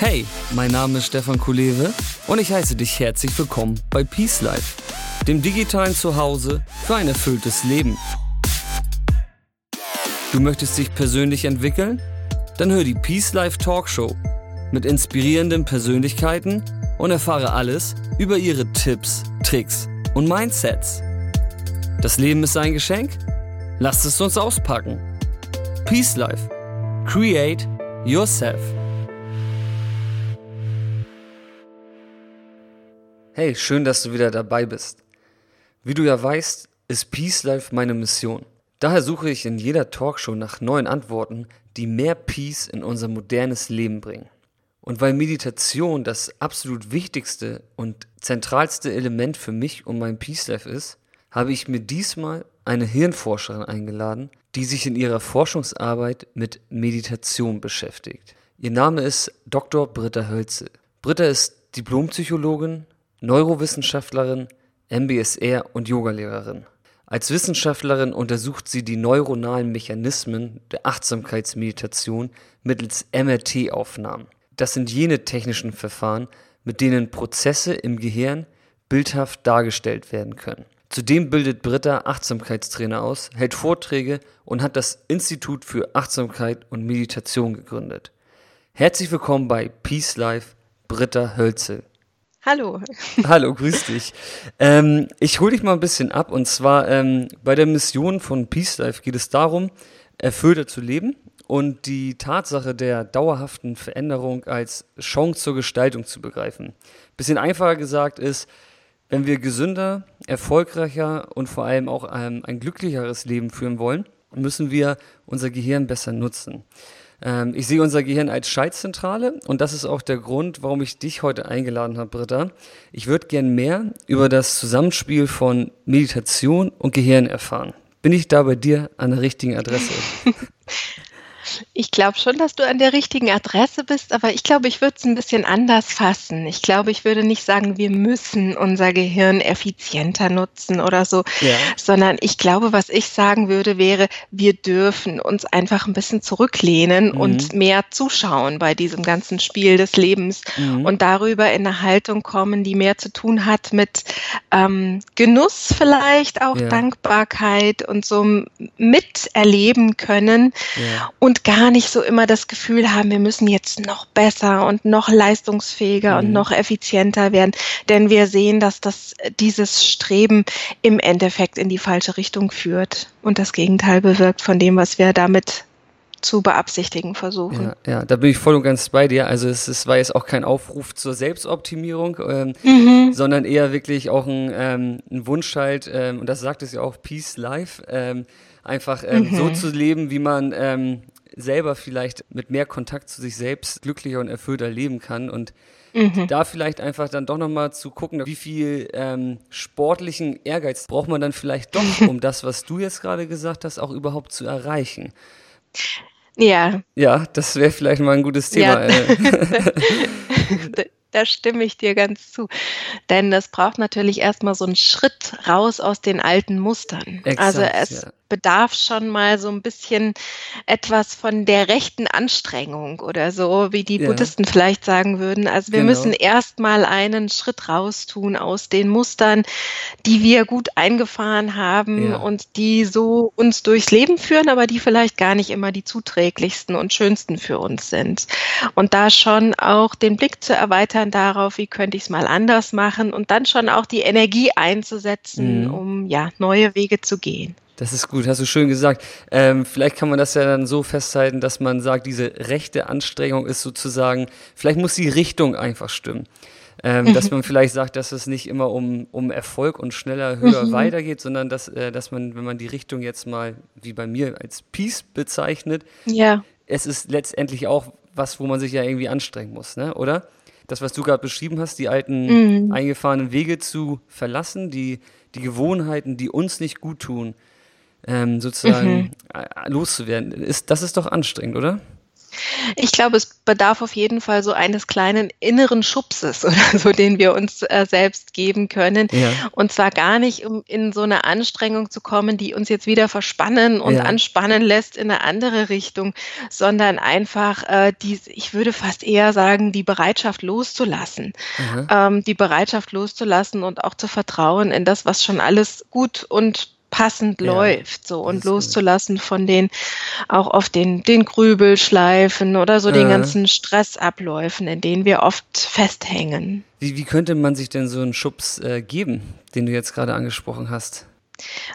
Hey, mein Name ist Stefan Kulewe und ich heiße dich herzlich willkommen bei Peace Life, dem digitalen Zuhause für ein erfülltes Leben. Du möchtest dich persönlich entwickeln? Dann hör die Peace Life Talkshow mit inspirierenden Persönlichkeiten und erfahre alles über ihre Tipps, Tricks und Mindsets. Das Leben ist ein Geschenk? Lasst es uns auspacken. Peace Life. Create yourself. Hey, schön, dass du wieder dabei bist. Wie du ja weißt, ist Peace Life meine Mission. Daher suche ich in jeder Talkshow nach neuen Antworten, die mehr Peace in unser modernes Leben bringen. Und weil Meditation das absolut wichtigste und zentralste Element für mich und mein Peace Life ist, habe ich mir diesmal eine Hirnforscherin eingeladen, die sich in ihrer Forschungsarbeit mit Meditation beschäftigt. Ihr Name ist Dr. Britta Hölzel. Britta ist Diplompsychologin, Neurowissenschaftlerin, MBSR und Yogalehrerin. Als Wissenschaftlerin untersucht sie die neuronalen Mechanismen der Achtsamkeitsmeditation mittels MRT-Aufnahmen. Das sind jene technischen Verfahren, mit denen Prozesse im Gehirn bildhaft dargestellt werden können. Zudem bildet Britta Achtsamkeitstrainer aus, hält Vorträge und hat das Institut für Achtsamkeit und Meditation gegründet. Herzlich willkommen bei Peace Life, Britta Hölzel. Hallo. Hallo, grüß dich. Ähm, ich hole dich mal ein bisschen ab und zwar ähm, bei der Mission von Peace Life geht es darum, erfüllter zu leben und die Tatsache der dauerhaften Veränderung als Chance zur Gestaltung zu begreifen. Bisschen einfacher gesagt ist, wenn wir gesünder, erfolgreicher und vor allem auch ein, ein glücklicheres Leben führen wollen, müssen wir unser Gehirn besser nutzen. Ähm, ich sehe unser Gehirn als Schaltzentrale und das ist auch der Grund, warum ich dich heute eingeladen habe, Britta. Ich würde gern mehr über das Zusammenspiel von Meditation und Gehirn erfahren. Bin ich da bei dir an der richtigen Adresse? Ich glaube schon, dass du an der richtigen Adresse bist, aber ich glaube, ich würde es ein bisschen anders fassen. Ich glaube, ich würde nicht sagen, wir müssen unser Gehirn effizienter nutzen oder so, ja. sondern ich glaube, was ich sagen würde, wäre, wir dürfen uns einfach ein bisschen zurücklehnen mhm. und mehr zuschauen bei diesem ganzen Spiel des Lebens mhm. und darüber in eine Haltung kommen, die mehr zu tun hat mit ähm, Genuss vielleicht, auch ja. Dankbarkeit und so miterleben können ja. und gar nicht so immer das Gefühl haben, wir müssen jetzt noch besser und noch leistungsfähiger mhm. und noch effizienter werden, denn wir sehen, dass das dieses Streben im Endeffekt in die falsche Richtung führt und das Gegenteil bewirkt von dem, was wir damit zu beabsichtigen versuchen. Ja, ja, da bin ich voll und ganz bei dir. Also es, es war jetzt auch kein Aufruf zur Selbstoptimierung, ähm, mhm. sondern eher wirklich auch ein, ähm, ein Wunsch halt, ähm, und das sagt es ja auch, Peace Life, ähm, einfach ähm, mhm. so zu leben, wie man ähm, selber vielleicht mit mehr Kontakt zu sich selbst glücklicher und erfüllter leben kann und mhm. da vielleicht einfach dann doch nochmal zu gucken, wie viel ähm, sportlichen Ehrgeiz braucht man dann vielleicht doch, um das, was du jetzt gerade gesagt hast, auch überhaupt zu erreichen. Ja. Ja, das wäre vielleicht mal ein gutes Thema. Ja. Da stimme ich dir ganz zu. Denn das braucht natürlich erstmal so einen Schritt raus aus den alten Mustern. Exakt, also es ja bedarf schon mal so ein bisschen etwas von der rechten Anstrengung oder so, wie die ja. Buddhisten vielleicht sagen würden. Also wir genau. müssen erst mal einen Schritt raus tun aus den Mustern, die wir gut eingefahren haben ja. und die so uns durchs Leben führen, aber die vielleicht gar nicht immer die zuträglichsten und schönsten für uns sind. Und da schon auch den Blick zu erweitern darauf, wie könnte ich es mal anders machen und dann schon auch die Energie einzusetzen, mhm. um ja neue Wege zu gehen. Das ist gut, hast du schön gesagt. Ähm, vielleicht kann man das ja dann so festhalten, dass man sagt, diese rechte Anstrengung ist sozusagen, vielleicht muss die Richtung einfach stimmen. Ähm, mhm. Dass man vielleicht sagt, dass es nicht immer um, um Erfolg und schneller, höher mhm. weitergeht, sondern dass, äh, dass man, wenn man die Richtung jetzt mal, wie bei mir, als Peace bezeichnet, ja. es ist letztendlich auch was, wo man sich ja irgendwie anstrengen muss, ne? oder? Das, was du gerade beschrieben hast, die alten mhm. eingefahrenen Wege zu verlassen, die, die Gewohnheiten, die uns nicht gut tun, ähm, sozusagen mhm. Äh, loszuwerden. Ist, das ist doch anstrengend, oder? Ich glaube, es bedarf auf jeden Fall so eines kleinen inneren Schubses oder so, den wir uns äh, selbst geben können. Ja. Und zwar gar nicht, um in so eine Anstrengung zu kommen, die uns jetzt wieder verspannen und Ja. anspannen lässt in eine andere Richtung, sondern einfach, äh, die, ich würde fast eher sagen, die Bereitschaft loszulassen. Ähm, die Bereitschaft loszulassen und auch zu vertrauen in das, was schon alles gut und passend Ja, läuft, so und ist gut. loszulassen von den auch auf den den Grübelschleifen oder so den Äh. ganzen Stressabläufen, in denen wir oft festhängen. Wie, wie könnte man sich denn so einen Schubs äh, geben, den du jetzt gerade angesprochen hast?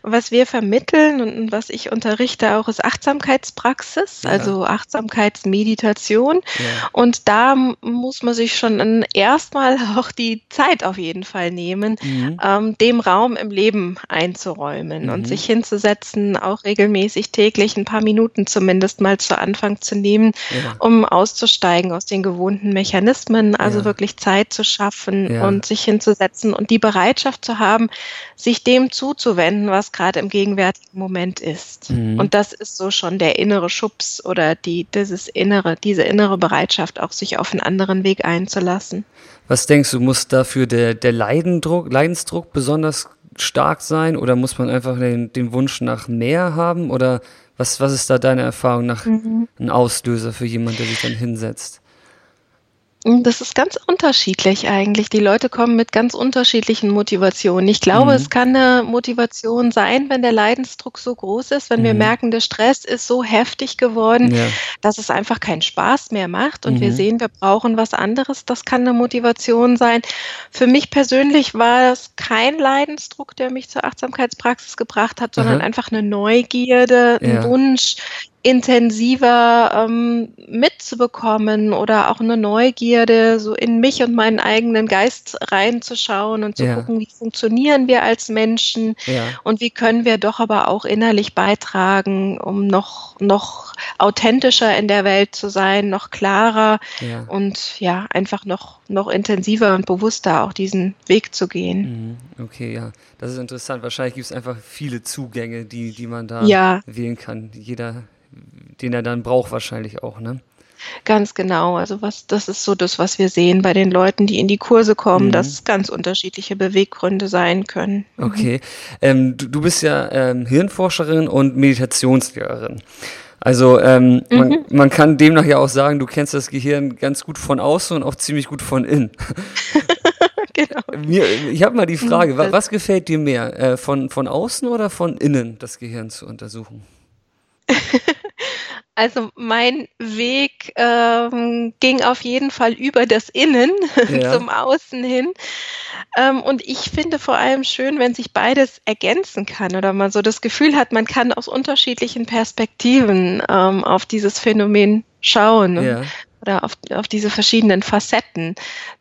Was wir vermitteln und was ich unterrichte auch, ist Achtsamkeitspraxis, Ja. also Achtsamkeitsmeditation. Ja. Und da muss man sich schon erstmal auch die Zeit auf jeden Fall nehmen, Mhm. ähm, dem Raum im Leben einzuräumen Mhm. und sich hinzusetzen, auch regelmäßig täglich ein paar Minuten zumindest mal zu Anfang zu nehmen, Ja. um auszusteigen aus den gewohnten Mechanismen, also wirklich Zeit zu schaffen und sich hinzusetzen und die Bereitschaft zu haben, sich dem zuzuwenden, was gerade im gegenwärtigen Moment ist. Mhm. Und das ist so schon der innere Schubs oder die, dieses innere, diese innere Bereitschaft, auch sich auf einen anderen Weg einzulassen. Was denkst du, muss dafür der, der Leidendruck, Leidensdruck besonders stark sein oder muss man einfach den, den Wunsch nach mehr haben? Oder was, was ist da deine Erfahrung nach Mhm. ein Auslöser für jemanden, der sich dann hinsetzt? Das ist ganz unterschiedlich eigentlich. Die Leute kommen mit ganz unterschiedlichen Motivationen. Ich glaube, Mhm. es kann eine Motivation sein, wenn der Leidensdruck so groß ist, wenn wir Mhm. merken, der Stress ist so heftig geworden, Ja. dass es einfach keinen Spaß mehr macht und wir Mhm. sehen, wir brauchen was anderes. Das kann eine Motivation sein. Für mich persönlich war es kein Leidensdruck, der mich zur Achtsamkeitspraxis gebracht hat, sondern einfach eine Neugierde, ein Ja. Wunsch, intensiver ähm, mitzubekommen oder auch eine Neugierde, so in mich und meinen eigenen Geist reinzuschauen und zu Ja. gucken, wie funktionieren wir als Menschen Ja. und wie können wir doch aber auch innerlich beitragen, um noch, noch authentischer in der Welt zu sein, noch klarer Ja. und ja, einfach noch, noch intensiver und bewusster auch diesen Weg zu gehen. Mhm. Okay, ja. Das ist interessant. Wahrscheinlich gibt es einfach viele Zugänge, die, die man da wählen kann. Jeder, den er dann braucht, wahrscheinlich auch, ne? Ganz genau. Also was, das ist so das, was wir sehen bei den Leuten, die in die Kurse kommen, Mhm. dass ganz unterschiedliche Beweggründe sein können. Mhm. Okay. Ähm, du, du bist ja ähm, Hirnforscherin und Meditationslehrerin. Also ähm, man, Mhm. man kann demnach ja auch sagen, du kennst das Gehirn ganz gut von außen und auch ziemlich gut von innen. Genau. Mir, ich habe mal die Frage, wa, das- was gefällt dir mehr, äh, von, von außen oder von innen das Gehirn zu untersuchen? Also mein Weg ähm, ging auf jeden Fall über das Innen Ja. zum Außen hin. Ähm, und ich finde vor allem schön, wenn sich beides ergänzen kann oder man so das Gefühl hat, man kann aus unterschiedlichen Perspektiven ähm, auf dieses Phänomen schauen. Ja. Oder auf, auf diese verschiedenen Facetten,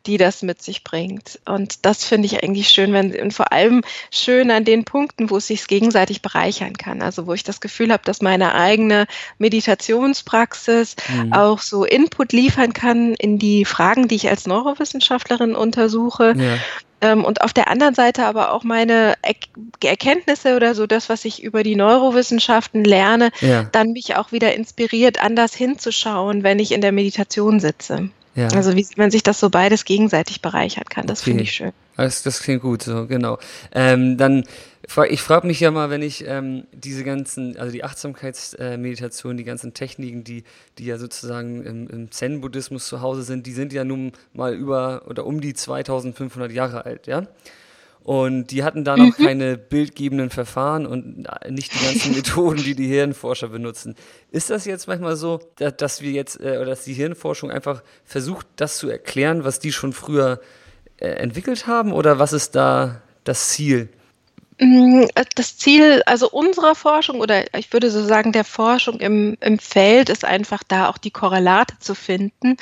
die das mit sich bringt. Und das finde ich eigentlich schön, wenn, und vor allem schön an den Punkten, wo es sich gegenseitig bereichern kann. Also wo ich das Gefühl habe, dass meine eigene Meditationspraxis Mhm. auch so Input liefern kann in die Fragen, die ich als Neurowissenschaftlerin untersuche. Ja. Ähm, und auf der anderen Seite aber auch meine er Erkenntnisse oder so das, was ich über die Neurowissenschaften lerne, Ja. dann mich auch wieder inspiriert, anders hinzuschauen, wenn ich in der Meditation sitze. Ja. Also wie man sich das so beides gegenseitig bereichern kann, das finde Okay. ich schön. Das, das klingt gut, so, genau. Ähm, dann, ich frage mich ja mal, wenn ich ähm, diese ganzen, also die Achtsamkeitsmeditation, die ganzen Techniken, die, die ja sozusagen im, im Zen-Buddhismus zu Hause sind, die sind ja nun mal über oder um die 2500 Jahre alt, ja? Und die hatten da noch keine bildgebenden Verfahren und nicht die ganzen Methoden, die die Hirnforscher benutzen. Ist das jetzt manchmal so, da- dass wir jetzt, äh, oder dass die Hirnforschung einfach versucht, das zu erklären, was die schon früher äh, entwickelt haben oder was ist da das Ziel? Mm, Das Ziel, also unserer Forschung oder ich würde so sagen der Forschung im, im Feld ist einfach da auch die Korrelate zu finden,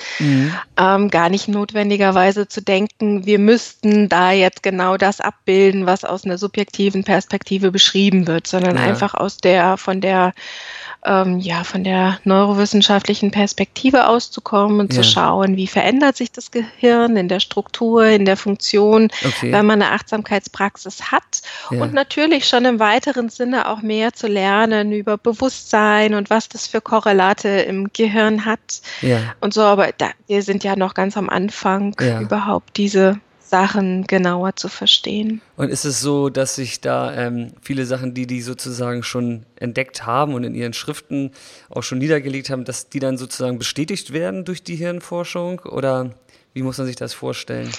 ähm, gar nicht notwendigerweise zu denken, wir müssten da jetzt genau das abbilden, was aus einer subjektiven Perspektive beschrieben wird, sondern Ja. einfach aus der von der ähm, ja von der neurowissenschaftlichen Perspektive auszukommen und Ja. zu schauen, wie verändert sich das Gehirn in der Struktur, in der Funktion, Okay. wenn man eine Achtsamkeitspraxis hat Ja. Und natürlich schon im weiteren Sinne auch mehr zu lernen über Bewusstsein und was das für Korrelate im Gehirn hat. Ja. Und so, aber da, wir sind ja noch ganz am Anfang, ja. überhaupt diese Sachen genauer zu verstehen. Und ist es so, dass sich da ähm, viele Sachen, die die sozusagen schon entdeckt haben und in ihren Schriften auch schon niedergelegt haben, dass die dann sozusagen bestätigt werden durch die Hirnforschung? Oder wie muss man sich das vorstellen?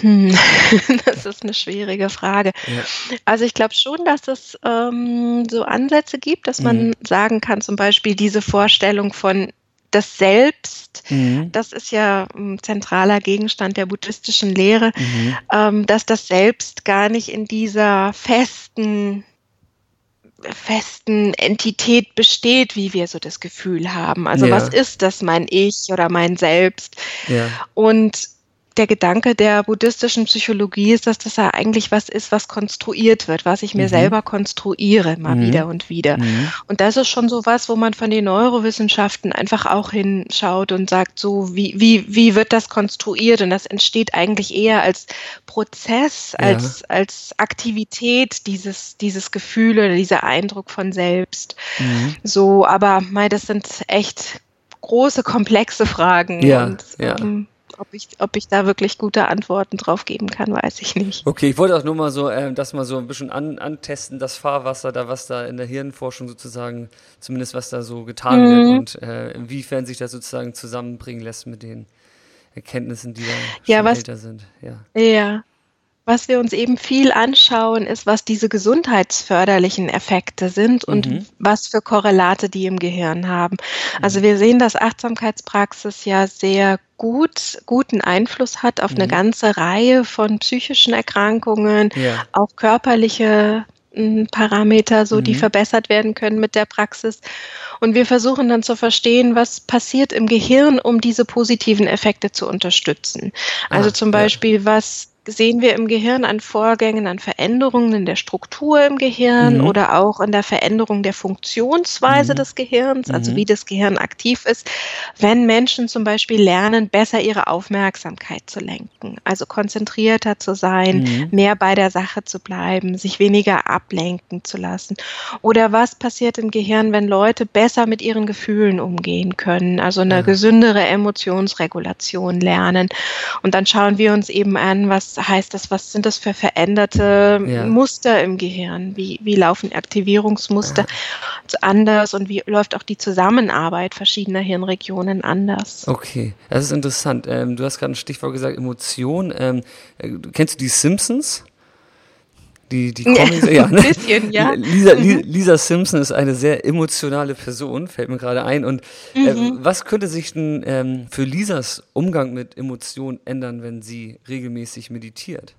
Hm, das ist eine schwierige Frage. Ja. Also ich glaube schon, dass es ähm, so Ansätze gibt, dass man mhm. sagen kann, zum Beispiel diese Vorstellung von das Selbst, mhm. das ist ja ein zentraler Gegenstand der buddhistischen Lehre, mhm. ähm, dass das Selbst gar nicht in dieser festen festen Entität besteht, wie wir so das Gefühl haben. Also ja. was ist das mein Ich oder mein Selbst? Ja. Und der Gedanke der buddhistischen Psychologie ist, dass das ja eigentlich was ist, was konstruiert wird, was ich mir mhm. selber konstruiere, mal mhm. wieder und wieder. Mhm. Und das ist schon so was, wo man von den Neurowissenschaften einfach auch hinschaut und sagt, so, wie, wie, wie wird das konstruiert? Und das entsteht eigentlich eher als Prozess, als, ja. als Aktivität, dieses, dieses Gefühl oder dieser Eindruck von selbst. Mhm. So, aber mei, das sind echt große, komplexe Fragen. Ja, und, ja. Ähm, ob ich, ob ich da wirklich gute Antworten drauf geben kann, weiß ich nicht. Okay, ich wollte auch nur mal so, äh, das mal so ein bisschen an, antesten, das Fahrwasser, da was da in der Hirnforschung sozusagen, zumindest was da so getan mhm. wird und äh, inwiefern sich das sozusagen zusammenbringen lässt mit den Erkenntnissen, die da ja, was, älter sind. Ja. ja, was wir uns eben viel anschauen, ist, was diese gesundheitsförderlichen Effekte sind und mhm. was für Korrelate die im Gehirn haben. Also wir sehen, dass Achtsamkeitspraxis ja sehr gut, guten Einfluss hat auf mhm. eine ganze Reihe von psychischen Erkrankungen, ja. auch körperliche hm, Parameter, so die mhm. verbessert werden können mit der Praxis. Und wir versuchen dann zu verstehen, was passiert im Gehirn, um diese positiven Effekte zu unterstützen. Also ah, zum Beispiel, ja. was sehen wir im Gehirn an Vorgängen, an Veränderungen in der Struktur im Gehirn mhm. oder auch in der Veränderung der Funktionsweise mhm. des Gehirns, also mhm. wie das Gehirn aktiv ist, wenn Menschen zum Beispiel lernen, besser ihre Aufmerksamkeit zu lenken, also konzentrierter zu sein, mhm. mehr bei der Sache zu bleiben, sich weniger ablenken zu lassen. Oder was passiert im Gehirn, wenn Leute besser mit ihren Gefühlen umgehen können, also eine gesündere Emotionsregulation lernen. Und dann schauen wir uns eben an, was heißt das? Was sind das für veränderte ja. Muster im Gehirn? Wie, wie laufen Aktivierungsmuster ja. anders und wie läuft auch die Zusammenarbeit verschiedener Hirnregionen anders? Okay, das ist interessant. Ähm, du hast gerade ein Stichwort gesagt, Emotion. Ähm, äh, kennst du die Simpsons? Die, die Comics, ja, ne? bisschen, ja. Lisa, mhm. Lisa, Simpson ist eine sehr emotionale Person, fällt mir gerade ein. Und äh, mhm. was könnte sich denn ähm, für Lisas Umgang mit Emotionen ändern, wenn sie regelmäßig meditiert?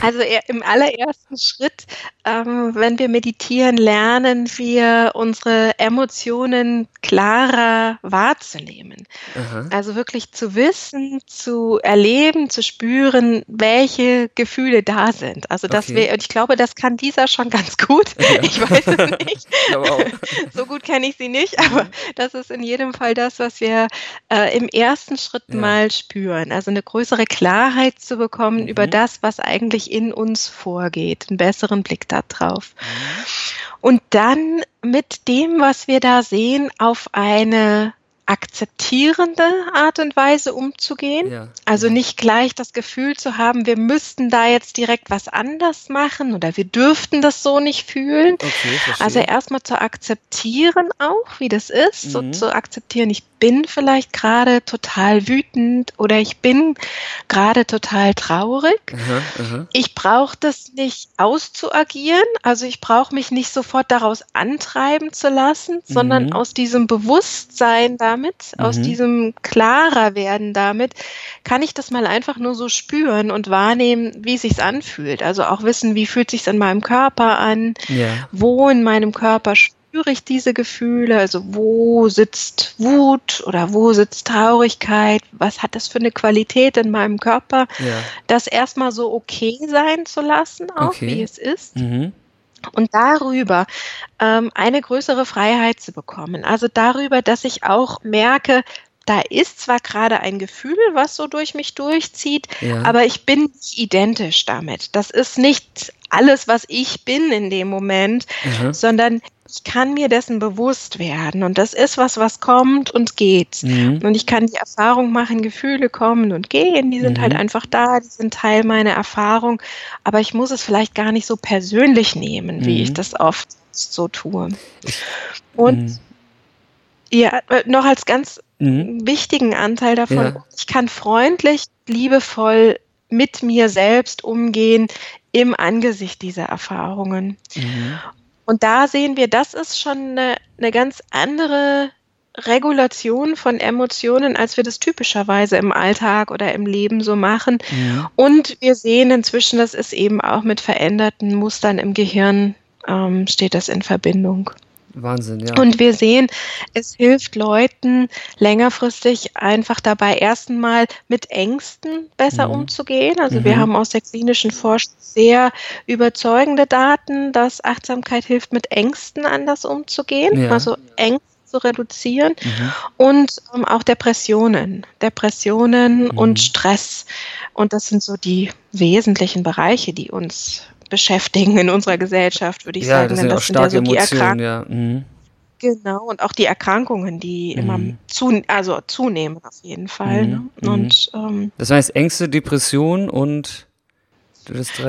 Also im allerersten Schritt, ähm, wenn wir meditieren, lernen wir unsere Emotionen klarer wahrzunehmen. Aha. Also wirklich zu wissen, zu erleben, zu spüren, welche Gefühle da sind. Also dass okay. wir, und ich glaube, das kann dieser schon ganz gut. Ja. Ich weiß es nicht. so gut kenne ich sie nicht, aber das ist in jedem Fall das, was wir äh, im ersten Schritt ja. mal spüren. Also eine größere Klarheit zu bekommen mhm. über das, was eigentlich in uns vorgeht, einen besseren Blick darauf. Und dann mit dem, was wir da sehen, auf eine akzeptierende Art und Weise umzugehen. Ja, also ja. nicht gleich das Gefühl zu haben, wir müssten da jetzt direkt was anders machen oder wir dürften das so nicht fühlen. Okay, also erstmal zu akzeptieren auch, wie das ist, mhm. so zu akzeptieren, ich bin vielleicht gerade total wütend oder ich bin gerade total traurig. Aha, aha. Ich brauche das nicht auszuagieren, also ich brauche mich nicht sofort daraus antreiben zu lassen, sondern mhm. aus diesem Bewusstsein damit, mhm. aus diesem klarer werden damit, kann ich das mal einfach nur so spüren und wahrnehmen, wie es sich anfühlt. Also auch wissen, wie fühlt sich in meinem Körper an, ja. wo in meinem Körper spürt spüre ich diese Gefühle? Also wo sitzt Wut oder wo sitzt Traurigkeit? Was hat das für eine Qualität in meinem Körper? Ja. Das erstmal so okay sein zu lassen, auch okay. wie es ist. Mhm. Und darüber ähm, eine größere Freiheit zu bekommen. Also darüber, dass ich auch merke, da ist zwar gerade ein Gefühl, was so durch mich durchzieht, Ja. aber ich bin nicht identisch damit. Das ist nicht alles, was ich bin in dem Moment, Aha. sondern ich kann mir dessen bewusst werden. Und das ist was, was kommt und geht. Mhm. Und ich kann die Erfahrung machen, Gefühle kommen und gehen, die sind Mhm. halt einfach da, die sind Teil meiner Erfahrung. Aber ich muss es vielleicht gar nicht so persönlich nehmen, wie ich Mhm. das oft so tue. Und Mhm. ja, äh, noch als ganz Mhm. wichtigen Anteil davon, Ja. ich kann freundlich, liebevoll mit mir selbst umgehen im Angesicht dieser Erfahrungen. Mhm. Und da sehen wir, das ist schon eine, eine ganz andere Regulation von Emotionen, als wir das typischerweise im Alltag oder im Leben so machen. Mhm. Und wir sehen inzwischen, das ist eben auch mit veränderten Mustern im Gehirn, ähm, steht das in Verbindung. Wahnsinn, ja. Und wir sehen, es hilft Leuten längerfristig einfach dabei, erstmal mit Ängsten besser Mhm. umzugehen. Also wir Mhm. haben aus der klinischen Forschung sehr überzeugende Daten, dass Achtsamkeit hilft, mit Ängsten anders umzugehen, Ja. also Ängste zu reduzieren Mhm. und ähm, auch Depressionen, Depressionen Mhm. und Stress. Und das sind so die wesentlichen Bereiche, die uns beschäftigen in unserer Gesellschaft, würde ich Ja, sagen. das sind auch das sind ja starke so die Emotionen, Erkrankungen. ja. Mhm. Genau, und auch die Erkrankungen, die immer Mhm. zu, also zunehmen auf jeden Fall. Mhm, Ne? Und ähm, Das heißt Ängste, Depression und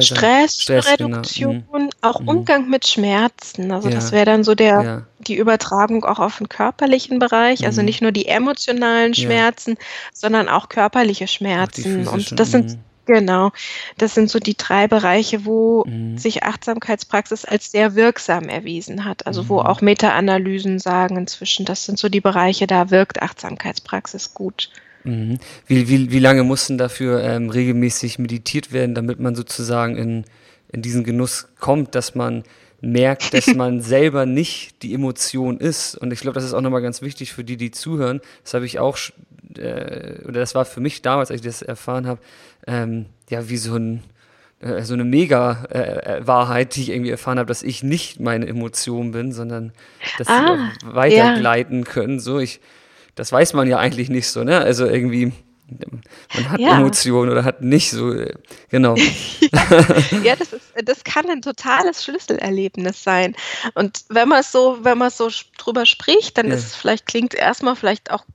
Stress, Stress, genau. Mhm. auch Mhm. Umgang mit Schmerzen. Also Ja. das wäre dann so der, Ja. die Übertragung auch auf den körperlichen Bereich. Also Mhm. nicht nur die emotionalen Ja. Schmerzen, sondern auch körperliche Auch die Schmerzen. physischen. Und das sind, mhm. Genau, das sind so die drei Bereiche, wo Mhm. sich Achtsamkeitspraxis als sehr wirksam erwiesen hat. Also wo Mhm. auch Meta-Analysen sagen inzwischen, das sind so die Bereiche, da wirkt Achtsamkeitspraxis gut. Mhm. Wie, wie, wie lange muss denn dafür ähm, regelmäßig meditiert werden, damit man sozusagen in, in diesen Genuss kommt, dass man merkt, dass man selber nicht die Emotion ist? Und ich glaube, das ist auch nochmal ganz wichtig für die, die zuhören. Das habe ich auch, äh, oder das war für mich damals, als ich das erfahren habe, ähm, ja, wie so ein äh, so eine Mega-Wahrheit, die ich irgendwie erfahren habe, dass ich nicht meine Emotion bin, sondern dass Ah, sie weitergleiten können. So, ich, das weiß man ja eigentlich nicht so, ne? Also irgendwie, man hat Ja. Emotionen oder hat nicht so, äh, genau. Ja, das ist, das kann ein totales Schlüsselerlebnis sein. Und wenn man es so, wenn man so drüber spricht, dann Ja. ist es vielleicht klingt erstmal vielleicht auch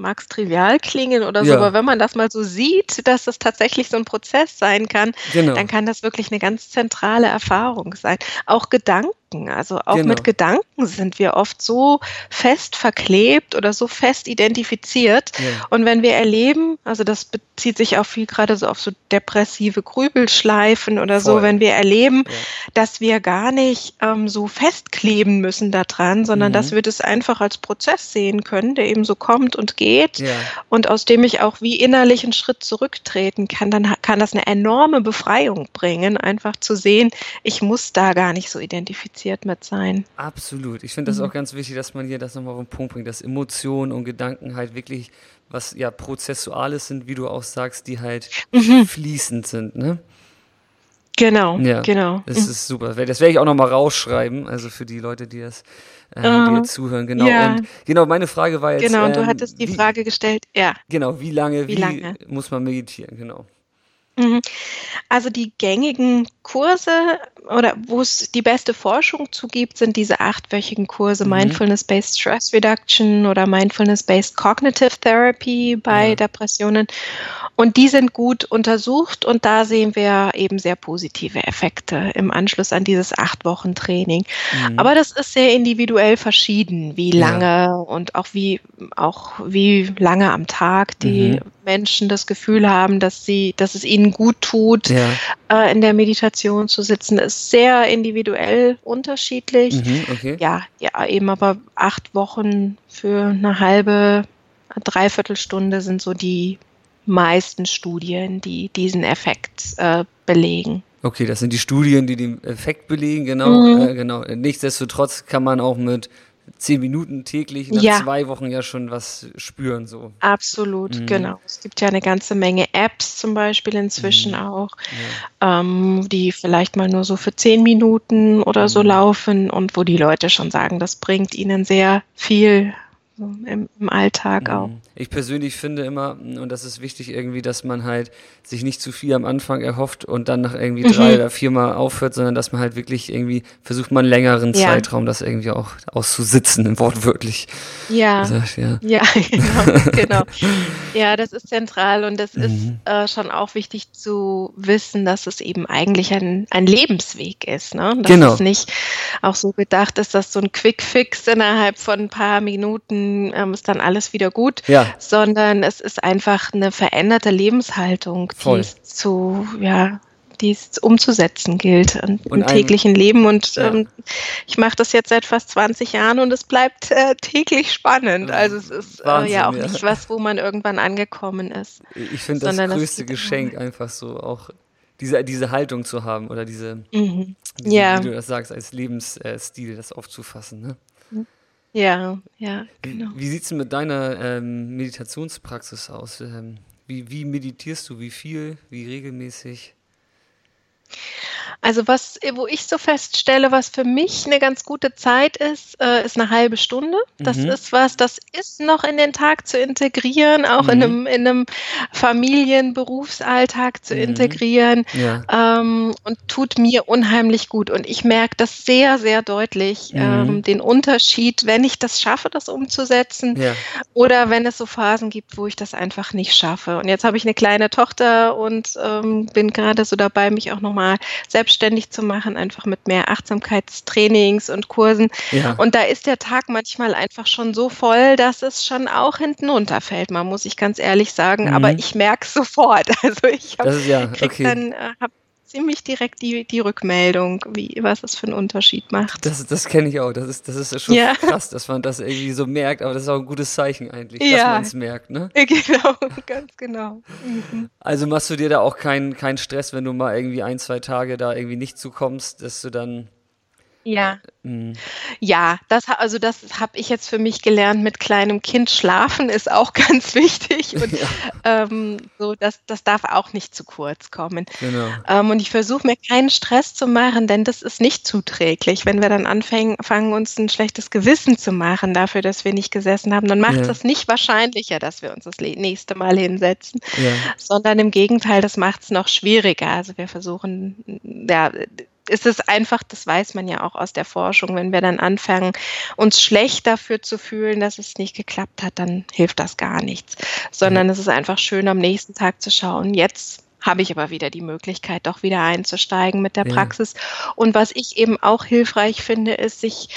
mag es trivial klingen oder so, Ja. aber wenn man das mal so sieht, dass das tatsächlich so ein Prozess sein kann, Genau. dann kann das wirklich eine ganz zentrale Erfahrung sein. Auch Gedanken, also auch Genau. mit Gedanken sind wir oft so fest verklebt oder so fest identifiziert. Ja. Und wenn wir erleben, also das bezieht sich auch viel gerade so auf so depressive Grübelschleifen oder so, Voll. wenn wir erleben, Ja. dass wir gar nicht ähm, so festkleben müssen daran, sondern Mhm. dass wir das einfach als Prozess sehen können, der eben so kommt und geht Ja. und aus dem ich auch wie innerlich einen Schritt zurücktreten kann, dann kann das eine enorme Befreiung bringen, einfach zu sehen, ich muss da gar nicht so identifiziert mit sein. Absolut. Ich finde das Mhm. auch ganz wichtig, dass man hier das nochmal auf den Punkt bringt, dass Emotionen und Gedanken halt wirklich was ja Prozessuales sind, wie du auch sagst, die halt Mhm. fließend sind, ne? Genau, Ja, genau. Das ist super. Das werde ich auch nochmal rausschreiben, also für die Leute, die das, äh, die jetzt zuhören. Genau. ja. Und genau, meine Frage war jetzt, Genau, und du ähm, hattest die wie, Frage gestellt, ja. genau, wie lange, Wie wie, lange? muss man meditieren? Genau. Mhm. Also die gängigen Kurse oder wo es die beste Forschung zu gibt, sind diese achtwöchigen Kurse Mhm. Mindfulness-Based Stress Reduction oder Mindfulness-Based Cognitive Therapy bei Ja. Depressionen. Und die sind gut untersucht und da sehen wir eben sehr positive Effekte im Anschluss an dieses acht Wochen Training. Mhm. Aber das ist sehr individuell verschieden, wie Ja. lange und auch wie, auch wie lange am Tag die Mhm. Menschen das Gefühl haben, dass sie, dass es ihnen gut tut, Ja. äh, in der Meditation zu sitzen, ist sehr individuell unterschiedlich. Mhm, okay. Ja, ja, eben aber acht Wochen für eine halbe, Dreiviertelstunde sind so die meisten Studien, die diesen Effekt äh, belegen. Okay, das sind die Studien, die den Effekt belegen, genau. Mhm. Äh, genau. Nichtsdestotrotz kann man auch mit zehn Minuten täglich nach Ja. zwei Wochen ja schon was spüren, so. Absolut, Mhm. genau. Es gibt ja eine ganze Menge Apps zum Beispiel inzwischen Mhm. auch, Ja. ähm, die vielleicht mal nur so für zehn Minuten oder so Mhm. laufen und wo die Leute schon sagen, das bringt ihnen sehr viel, so im, im Alltag mhm. auch. Ich persönlich finde immer, und das ist wichtig irgendwie, dass man halt sich nicht zu viel am Anfang erhofft und dann nach irgendwie mhm. drei oder vier Mal aufhört, sondern dass man halt wirklich irgendwie versucht, mal einen längeren ja. Zeitraum das irgendwie auch auszusitzen, wortwörtlich. Ja. Gesagt, ja. ja, genau, genau. Ja, das ist zentral und das mhm. ist äh, schon auch wichtig zu wissen, dass es eben eigentlich ein, ein Lebensweg ist. Ne? Dass genau. es nicht auch so gedacht ist, dass so ein Quick Fix innerhalb von ein paar Minuten ähm, ist dann alles wieder gut, ja. sondern es ist einfach eine veränderte Lebenshaltung, Voll. die es zu, ja, die es umzusetzen gilt und im täglichen Leben. Und ja. ähm, ich mache das jetzt seit fast 20 Jahren und es bleibt äh, täglich spannend. Also es ist Wahnsinn, äh, ja auch ja. nicht was, wo man irgendwann angekommen ist. Ich finde das größte das Geschenk einfach so auch diese, diese Haltung zu haben oder diese, mhm. diese ja. wie du das sagst, als Lebensstil das aufzufassen. Ne? Ja, ja, genau. Wie, sieht es mit deiner ähm, Meditationspraxis aus? Ähm, wie, wie meditierst du? Wie viel? Wie regelmäßig? Also was, wo ich so feststelle, was für mich eine ganz gute Zeit ist, äh, ist eine halbe Stunde. Das mhm. ist was, das ist noch in den Tag zu integrieren, auch mhm. in einem, in einem Familien-Berufsalltag zu mhm. integrieren ja. ähm, und tut mir unheimlich gut. Und ich merke das sehr, sehr deutlich, mhm. ähm, den Unterschied, wenn ich das schaffe, das umzusetzen ja. oder wenn es so Phasen gibt, wo ich das einfach nicht schaffe. Und jetzt habe ich eine kleine Tochter und ähm, bin gerade so dabei, mich auch nochmal selbst selbstständig zu machen, einfach mit mehr Achtsamkeitstrainings und Kursen. Ja. Und da ist der Tag manchmal einfach schon so voll, dass es schon auch hinten runterfällt, man muss ich ganz ehrlich sagen. Mhm. Aber ich merke es sofort. Also ich habe ja, okay. dann äh, hab ziemlich direkt die, die Rückmeldung, wie, was es für einen Unterschied macht. Das, das kenne ich auch. Das ist, das ist schon ja. krass, dass man das irgendwie so merkt, aber das ist auch ein gutes Zeichen eigentlich, ja. dass man es merkt, ne? Genau, ganz genau. Mhm. Also machst du dir da auch keinen kein Stress, wenn du mal irgendwie ein, zwei Tage da irgendwie nicht zukommst, dass du dann ja. Mhm. Ja, das also das habe ich jetzt für mich gelernt, mit kleinem Kind schlafen ist auch ganz wichtig und ja. ähm, so, das, das darf auch nicht zu kurz kommen. Genau. Ähm, und ich versuche mir keinen Stress zu machen, denn das ist nicht zuträglich. Wenn wir dann anfangen, fangen, uns ein schlechtes Gewissen zu machen dafür, dass wir nicht gesessen haben, dann macht ja. das nicht wahrscheinlicher, dass wir uns das nächste Mal hinsetzen, ja. sondern im Gegenteil, das macht es noch schwieriger. Also wir versuchen, ja, ist es einfach, das weiß man ja auch aus der Forschung, wenn wir dann anfangen, uns schlecht dafür zu fühlen, dass es nicht geklappt hat, dann hilft das gar nichts. Sondern mhm. es ist einfach schön, am nächsten Tag zu schauen, jetzt habe ich aber wieder die Möglichkeit, doch wieder einzusteigen mit der ja. Praxis. Und was ich eben auch hilfreich finde, ist, sich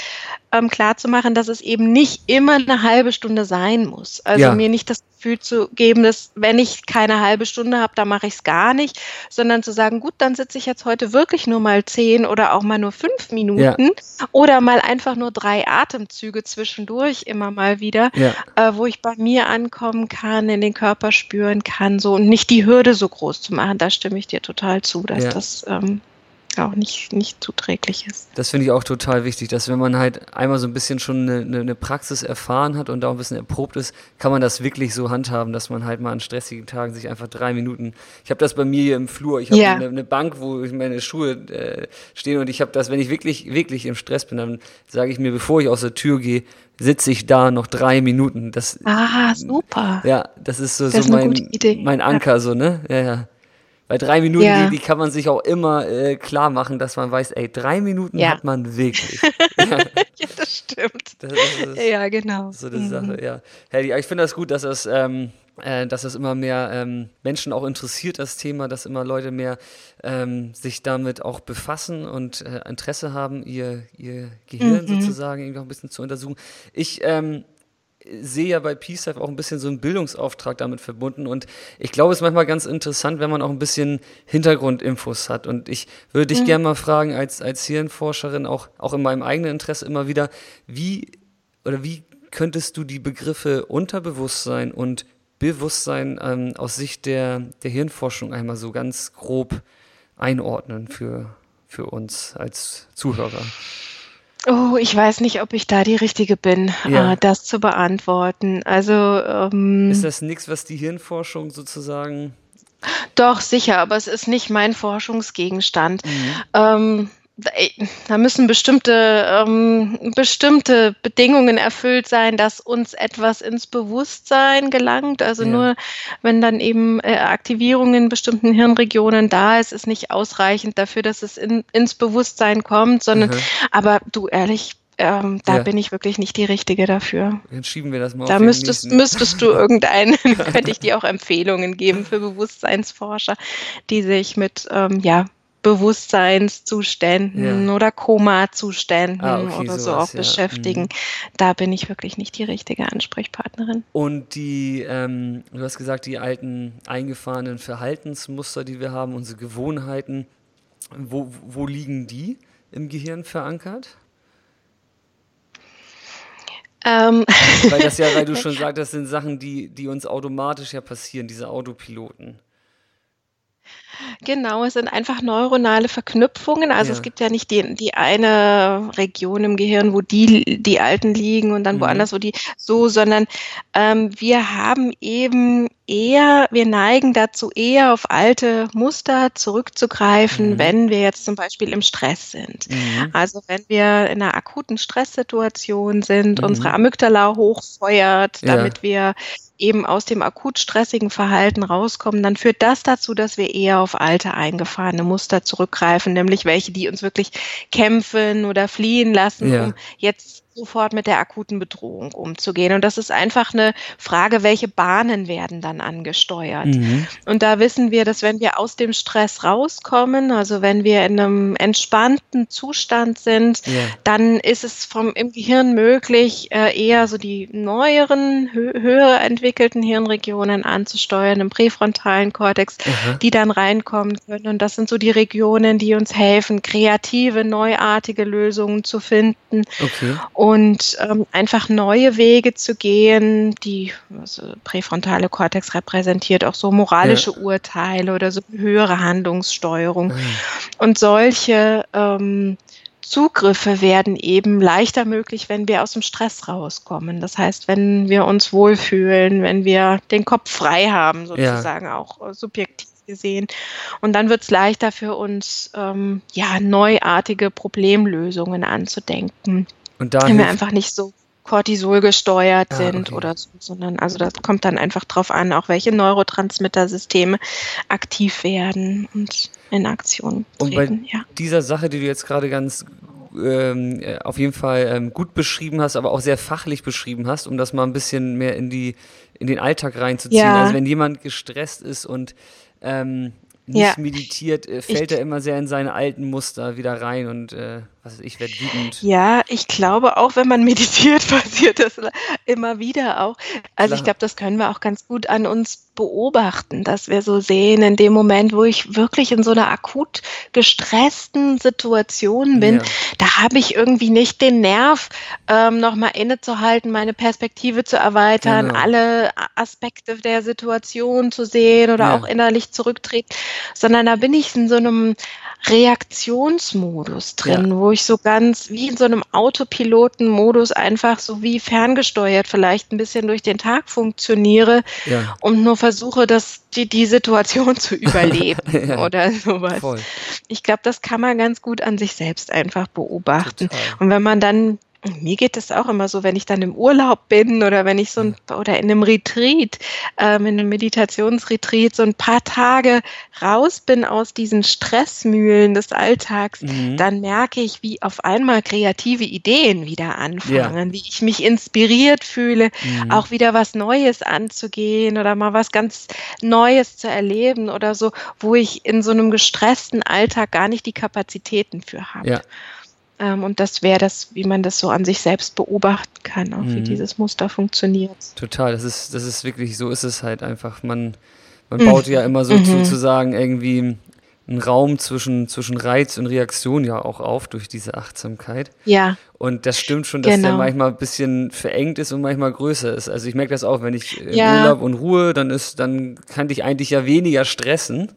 ähm, klarzumachen, dass es eben nicht immer eine halbe Stunde sein muss. Also ja. mir nicht das Gefühl zu geben, dass wenn ich keine halbe Stunde habe, dann mache ich es gar nicht, sondern zu sagen, gut, dann sitze ich jetzt heute wirklich nur mal zehn oder auch mal nur fünf Minuten ja. oder mal einfach nur drei Atemzüge zwischendurch immer mal wieder, ja. äh, wo ich bei mir ankommen kann, in den Körper spüren kann, so und nicht die Hürde so groß zu machen. Da stimme ich dir total zu, dass das ähm, auch nicht, nicht zuträglich ist. Das finde ich auch total wichtig, dass wenn man halt einmal so ein bisschen schon eine, eine, Praxis erfahren hat und da auch ein bisschen erprobt ist, kann man das wirklich so handhaben, dass man halt mal an stressigen Tagen sich einfach drei Minuten. Ich habe das bei mir hier im Flur, ich habe ja. eine, eine, Bank, wo meine Schuhe äh, stehen und ich habe das, wenn ich wirklich, wirklich im Stress bin, dann sage ich mir, bevor ich aus der Tür gehe, sitze ich da noch drei Minuten. Das, ah, super. Ja, das ist so, das so mein, mein Anker, ja. so, ne? Ja, ja. Bei drei Minuten, ja. die, die, kann man sich auch immer äh, klar machen, dass man weiß, ey, drei Minuten ja. hat man wirklich. ja. das stimmt. Das ist, ja, genau. So eine mhm. Sache, ja. Hey, ich finde das gut, dass das, ähm, äh, dass das immer mehr ähm, Menschen auch interessiert, das Thema, dass immer Leute mehr ähm, sich damit auch befassen und äh, Interesse haben, ihr, ihr Gehirn mhm. sozusagen irgendwie auch ein bisschen zu untersuchen. Ich ähm, sehe ja bei Peace Life auch ein bisschen so einen Bildungsauftrag damit verbunden und ich glaube, es ist manchmal ganz interessant, wenn man auch ein bisschen Hintergrundinfos hat und ich würde dich mhm. gerne mal fragen, als, als Hirnforscherin, auch, auch in meinem eigenen Interesse immer wieder, wie oder wie könntest du die Begriffe Unterbewusstsein und Bewusstsein ähm, aus Sicht der, der Hirnforschung einmal so ganz grob einordnen für, für uns als Zuhörer? Oh, ich weiß nicht, ob ich da die Richtige bin, ja. äh, das zu beantworten. Also ähm, ist das nichts, was die Hirnforschung sozusagen? Doch sicher, aber es ist nicht mein Forschungsgegenstand. Mhm. Ähm, da müssen bestimmte, ähm, bestimmte Bedingungen erfüllt sein, dass uns etwas ins Bewusstsein gelangt. Also Ja. nur wenn dann eben äh, Aktivierung in bestimmten Hirnregionen da ist, ist nicht ausreichend dafür, dass es in, ins Bewusstsein kommt, sondern, Aha. aber du ehrlich, ähm, da Ja. bin ich wirklich nicht die Richtige dafür. Dann schieben wir das mal Da auf müsstest, müsstest du irgendeinen, könnte ich dir auch Empfehlungen geben für Bewusstseinsforscher, die sich mit ähm, ja, Bewusstseinszuständen oder Koma-Zuständen Ah, okay, oder so sowas, auch ja. beschäftigen. Mhm. Da bin ich wirklich nicht die richtige Ansprechpartnerin. Und die, ähm, du hast gesagt, die alten eingefahrenen Verhaltensmuster, die wir haben, unsere Gewohnheiten, wo, wo liegen die im Gehirn verankert? Ähm, Weil das ja, weil du schon sagst, das sind Sachen, die, die uns automatisch ja passieren, diese Autopiloten. Genau, es sind einfach neuronale Verknüpfungen. Also Ja. es gibt ja nicht die, die eine Region im Gehirn, wo die, die Alten liegen und dann Mhm. woanders, wo die so, sondern ähm, wir haben eben eher, wir neigen dazu, eher auf alte Muster zurückzugreifen, Mhm. wenn wir jetzt zum Beispiel im Stress sind. Mhm. Also wenn wir in einer akuten Stresssituation sind, Mhm. unsere Amygdala hochfeuert, Ja. damit wir eben aus dem akut stressigen Verhalten rauskommen, dann führt das dazu, dass wir eher auf alte eingefahrene Muster zurückgreifen, nämlich welche, die uns wirklich kämpfen oder fliehen lassen, Ja. um jetzt sofort mit der akuten Bedrohung umzugehen. Und das ist einfach eine Frage, welche Bahnen werden dann angesteuert. Mhm. Und da wissen wir, dass wenn wir aus dem Stress rauskommen, also wenn wir in einem entspannten Zustand sind, Ja. dann ist es vom, im Gehirn möglich, äh, eher so die neueren, hö höher entwickelten Hirnregionen anzusteuern, im präfrontalen Kortex, Aha. die dann reinkommen können. Und das sind so die Regionen, die uns helfen, kreative, neuartige Lösungen zu finden Okay. und ähm, einfach neue Wege zu gehen. Die also präfrontale Kortex repräsentiert auch so moralische Urteile oder so höhere Handlungssteuerung. Ah. Und solche ähm, Zugriffe werden eben leichter möglich, wenn wir aus dem Stress rauskommen. Das heißt, wenn wir uns wohlfühlen, wenn wir den Kopf frei haben, sozusagen auch äh, subjektiv gesehen. Und dann wird es leichter für uns, ähm, ja, neuartige Problemlösungen anzudenken Und da wenn wir einfach nicht so Cortisol gesteuert Ah, sind okay. oder so, sondern also das kommt dann einfach drauf an, auch welche Neurotransmittersysteme aktiv werden und in Aktion Und bei treten. Ja. dieser Sache, die du jetzt gerade ganz ähm, äh, auf jeden Fall ähm, gut beschrieben hast, aber auch sehr fachlich beschrieben hast, um das mal ein bisschen mehr in die in den Alltag reinzuziehen. Ja. Also wenn jemand gestresst ist und ähm, nicht Ja. meditiert, äh, fällt Ich- er immer sehr in seine alten Muster wieder rein und äh, was weiß ich, werde wütend. Ja, ich glaube auch, wenn man meditiert, passiert das immer wieder auch. Also ich Klar. glaube, das können wir auch ganz gut an uns beobachten, dass wir so sehen, in dem Moment, wo ich wirklich in so einer akut gestressten Situation bin, Ja. da habe ich irgendwie nicht den Nerv, ähm, nochmal innezuhalten, meine Perspektive zu erweitern, Genau. alle Aspekte der Situation zu sehen oder Ja. auch innerlich zurücktreten, sondern da bin ich in so einem Reaktionsmodus drin, wo ich so ganz wie in so einem Autopilotenmodus einfach so wie ferngesteuert vielleicht ein bisschen durch den Tag funktioniere Ja, und nur versuche, das, die, die Situation zu überleben Ja. oder sowas. voll. Ich glaube, das kann man ganz gut an sich selbst einfach beobachten. Total. Und wenn man dann, mir geht es auch immer so, wenn ich dann im Urlaub bin oder wenn ich so ein, oder in einem Retreat, ähm, in einem Meditationsretreat so ein paar Tage raus bin aus diesen Stressmühlen des Alltags, Mhm. dann merke ich, wie auf einmal kreative Ideen wieder anfangen, wie ich mich inspiriert fühle, Mhm. auch wieder was Neues anzugehen oder mal was ganz Neues zu erleben oder so, wo ich in so einem gestressten Alltag gar nicht die Kapazitäten für habe. Ja. Ähm, und das wäre das, wie man das so an sich selbst beobachten kann, auch wie Mhm. dieses Muster funktioniert. Total, das ist, das ist wirklich, so ist es halt einfach. Man, man Mhm. baut ja immer so Mhm. sozusagen irgendwie einen Raum zwischen, zwischen Reiz und Reaktion ja auch auf durch diese Achtsamkeit. Ja, Und das stimmt schon, dass der Genau. manchmal ein bisschen verengt ist und manchmal größer ist. Also ich merke das auch, wenn ich im Ja. Urlaub und Ruhe, dann ist, dann kann dich eigentlich ja weniger stressen.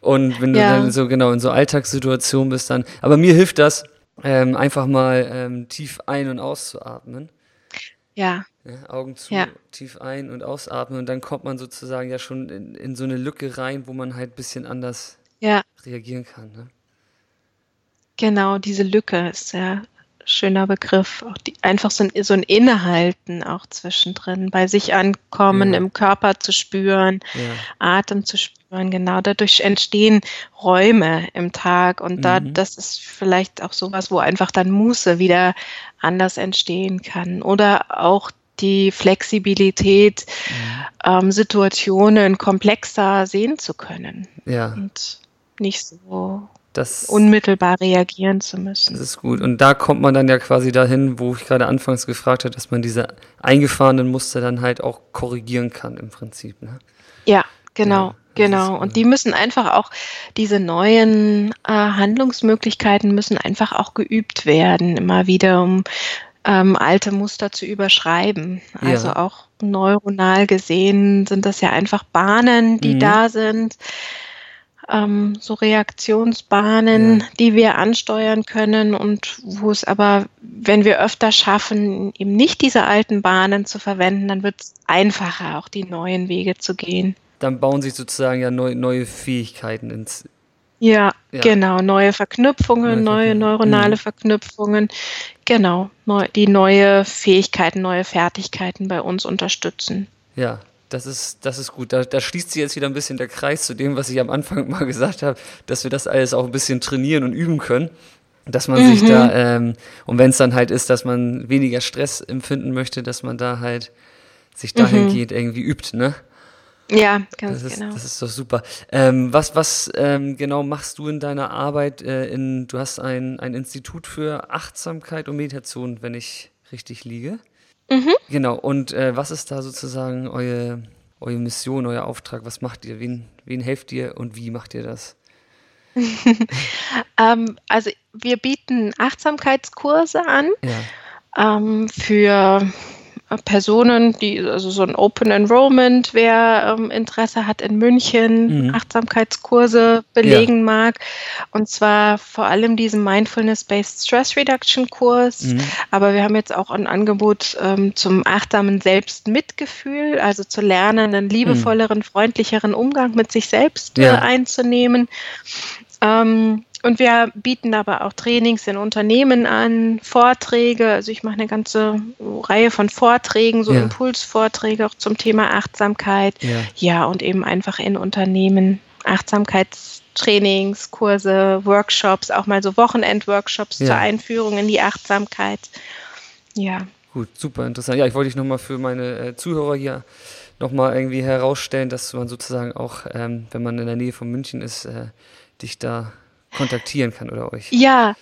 Und wenn du Ja. dann so genau in so Alltagssituationen bist, dann. Aber mir hilft das, ähm, einfach mal ähm, tief ein- und auszuatmen. ja, Ja, Augen zu, Ja. tief ein- und ausatmen und dann kommt man sozusagen ja schon in, in so eine Lücke rein, wo man halt ein bisschen anders ja. reagieren kann. Ne? genau, diese Lücke ist ja schöner Begriff. Auch die, einfach so ein, so ein Innehalten auch zwischendrin, bei sich ankommen, ja. im Körper zu spüren, ja. Atem zu spüren. Genau, dadurch entstehen Räume im Tag und da, mhm. das ist vielleicht auch sowas, wo einfach dann Muße wieder anders entstehen kann. Oder auch die Flexibilität, mhm. ähm, Situationen komplexer sehen zu können. Ja. Und nicht so das, unmittelbar reagieren zu müssen. Das ist gut. Und da kommt man dann ja quasi dahin, wo ich gerade anfangs gefragt habe, dass man diese eingefahrenen Muster dann halt auch korrigieren kann im Prinzip. Ne? Ja, genau. Ja. Genau, und die müssen einfach auch, diese neuen äh, Handlungsmöglichkeiten müssen einfach auch geübt werden, immer wieder, um ähm, alte Muster zu überschreiben. Also ja. auch neuronal gesehen sind das ja einfach Bahnen, die mhm. da sind ähm, so Reaktionsbahnen, ja. die wir ansteuern können und wo es aber, wenn wir öfter schaffen, eben nicht diese alten Bahnen zu verwenden, dann wird es einfacher, auch die neuen Wege zu gehen. Dann bauen sich sozusagen ja neu, neue Fähigkeiten ins. Ja, ja, genau, neue Verknüpfungen, neue, neue neuronale mhm. Verknüpfungen, genau, neu, die neue Fähigkeiten, neue Fertigkeiten bei uns unterstützen. Ja, das ist, das ist gut. Da, da, schließt sich jetzt wieder ein bisschen der Kreis zu dem, was ich am Anfang mal gesagt habe, dass wir das alles auch ein bisschen trainieren und üben können. Dass man mhm. sich da, ähm, und wenn es dann halt ist, dass man weniger Stress empfinden möchte, dass man da halt sich dahingehend mhm. irgendwie übt, ne? Ja, ganz das ist, genau. Das ist doch super. Ähm, was was ähm, genau machst du in deiner Arbeit? Äh, in, du hast ein, ein Institut für Achtsamkeit und Meditation, wenn ich richtig liege. Mhm. Genau, und äh, was ist da sozusagen eure, eure Mission, euer Auftrag? Was macht ihr? Wen, wen helft ihr und wie macht ihr das? ähm, also wir bieten Achtsamkeitskurse an ja. ähm, für Personen, die, also so ein Open Enrollment, wer ähm, Interesse hat in München, mhm. Achtsamkeitskurse belegen ja. mag. Und zwar vor allem diesen Mindfulness-Based Stress Reduction Kurs. Mhm. Aber wir haben jetzt auch ein Angebot ähm, zum achtsamen Selbstmitgefühl, also zu lernen, einen liebevolleren, mhm. freundlicheren Umgang mit sich selbst ja. äh, einzunehmen. Ähm, und wir bieten aber auch Trainings in Unternehmen an, Vorträge. Also ich mache eine ganze Reihe von Vorträgen, so ja. Impulsvorträge auch zum Thema Achtsamkeit. Ja. ja, und eben einfach in Unternehmen Achtsamkeitstrainings, Kurse, Workshops, auch mal so Wochenendworkshops ja. zur Einführung in die Achtsamkeit. Ja. Gut, super interessant. Ja, ich wollte dich nochmal für meine äh, Zuhörer hier nochmal irgendwie herausstellen, dass man sozusagen auch, ähm, wenn man in der Nähe von München ist, äh, dich da kontaktieren kann oder euch. Ja,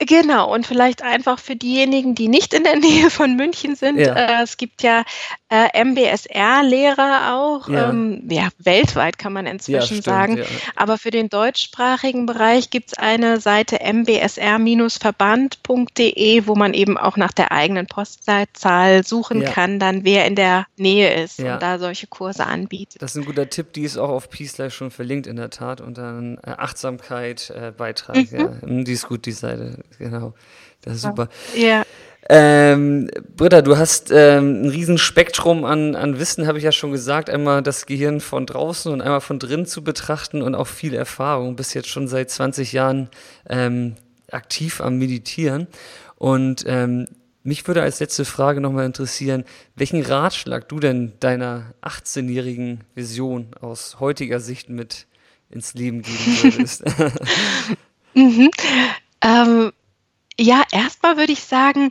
Genau, und vielleicht einfach für diejenigen, die nicht in der Nähe von München sind. Ja. Äh, es gibt ja äh, MBSR-Lehrer auch, ja. Ähm, ja. weltweit kann man inzwischen ja, stimmt, sagen. Aber für den deutschsprachigen Bereich gibt es eine Seite mbsr-verband.de, wo man eben auch nach der eigenen Postleitzahl suchen kann, dann wer in der Nähe ist und da solche Kurse anbietet. Das ist ein guter Tipp, die ist auch auf Peace Life schon verlinkt in der Tat und dann äh, Achtsamkeit äh, Beitrag. Mhm. Die ist gut, die Seite genau. Das ist super. Ja. Ähm, Britta, du hast ähm, ein Riesenspektrum an, an Wissen, habe ich ja schon gesagt. Einmal das Gehirn von draußen und einmal von drin zu betrachten und auch viel Erfahrung. Bist jetzt schon seit 20 Jahren ähm, aktiv am Meditieren. Und ähm, mich würde als letzte Frage nochmal interessieren, welchen Ratschlag du denn deiner 18-jährigen Vision aus heutiger Sicht mit ins Leben geben würdest? mhm. Ähm, ja, erstmal würde ich sagen,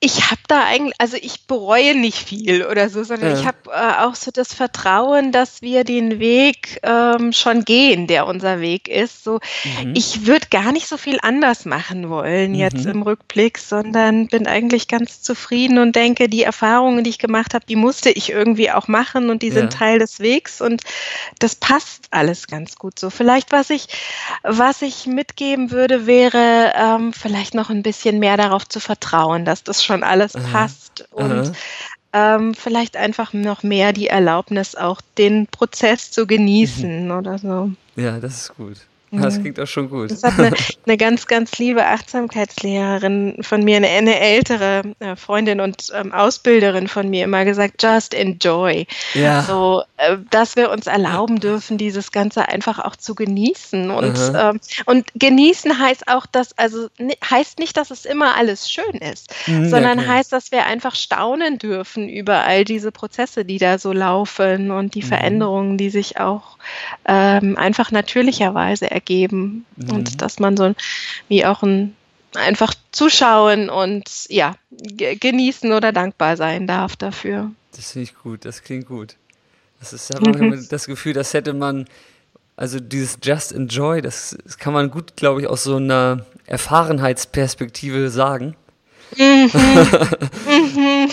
ich habe da eigentlich, also ich bereue nicht viel oder so, sondern ja. ich habe äh, auch so das Vertrauen, dass wir den Weg ähm, schon gehen, der unser Weg ist. So, mhm. ich würde gar nicht so viel anders machen wollen jetzt mhm. im Rückblick, sondern bin eigentlich ganz zufrieden und denke, die Erfahrungen, die ich gemacht habe, die musste ich irgendwie auch machen und die ja. sind Teil des Wegs und das passt alles ganz gut so. Vielleicht was ich, was ich mitgeben würde, wäre ähm, vielleicht noch ein bisschen mehr darauf zu vertrauen, dass das schon alles Aha. passt und ähm, vielleicht einfach noch mehr die Erlaubnis, auch den Prozess zu genießen mhm. oder so. Ja, das ist gut. Das klingt auch schon gut. Das hat eine, eine ganz, ganz liebe Achtsamkeitslehrerin von mir, eine, eine ältere äh, Freundin und ähm, Ausbilderin von mir immer gesagt, just enjoy. Ja. So, äh, dass wir uns erlauben dürfen, dieses Ganze einfach auch zu genießen. Und, ähm, und genießen heißt auch, dass, also heißt nicht, dass es immer alles schön ist, mhm, sondern okay. heißt, dass wir einfach staunen dürfen über all diese Prozesse, die da so laufen und die mhm. Veränderungen, die sich auch ähm, einfach natürlicherweise ergeben mhm. und dass man so wie auch ein einfach zuschauen und ja, genießen oder dankbar sein darf dafür. Das finde ich gut, das klingt gut. Das ist ja mhm. das Gefühl, das hätte man, also dieses Just Enjoy, das, das kann man gut, glaube ich, aus so einer Erfahrenheitsperspektive sagen. Mhm. mhm.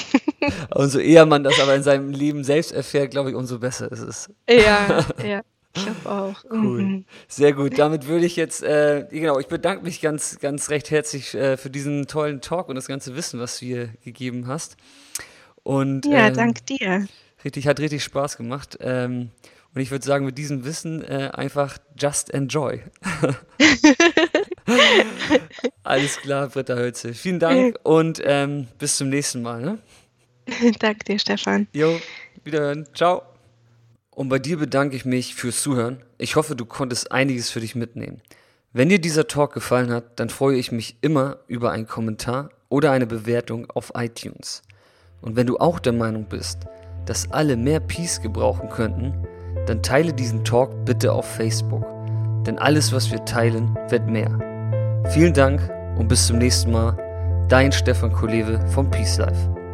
umso eher man das aber in seinem Leben selbst erfährt, glaube ich, umso besser ist es. Ja, ja. Ich habe auch. Cool. Mhm. Sehr gut. Damit würde ich jetzt, äh, genau, ich bedanke mich ganz, ganz recht herzlich äh, für diesen tollen Talk und das ganze Wissen, was du hier gegeben hast. Und, ja, ähm, dank dir. Richtig, hat richtig Spaß gemacht. Ähm, und ich würde sagen, mit diesem Wissen äh, einfach just enjoy. Alles klar, Britta Hölze. Vielen Dank und ähm, bis zum nächsten Mal. Ne? Danke dir, Stefan. Jo, wiederhören. Ciao. Und bei dir bedanke ich mich fürs Zuhören. Ich hoffe, du konntest einiges für dich mitnehmen. Wenn dir dieser Talk gefallen hat, dann freue ich mich immer über einen Kommentar oder eine Bewertung auf iTunes. Und wenn du auch der Meinung bist, dass alle mehr Peace gebrauchen könnten, dann teile diesen Talk bitte auf Facebook. Denn alles, was wir teilen, wird mehr. Vielen Dank und bis zum nächsten Mal. Dein Stefan Kolewe vom Peace Life.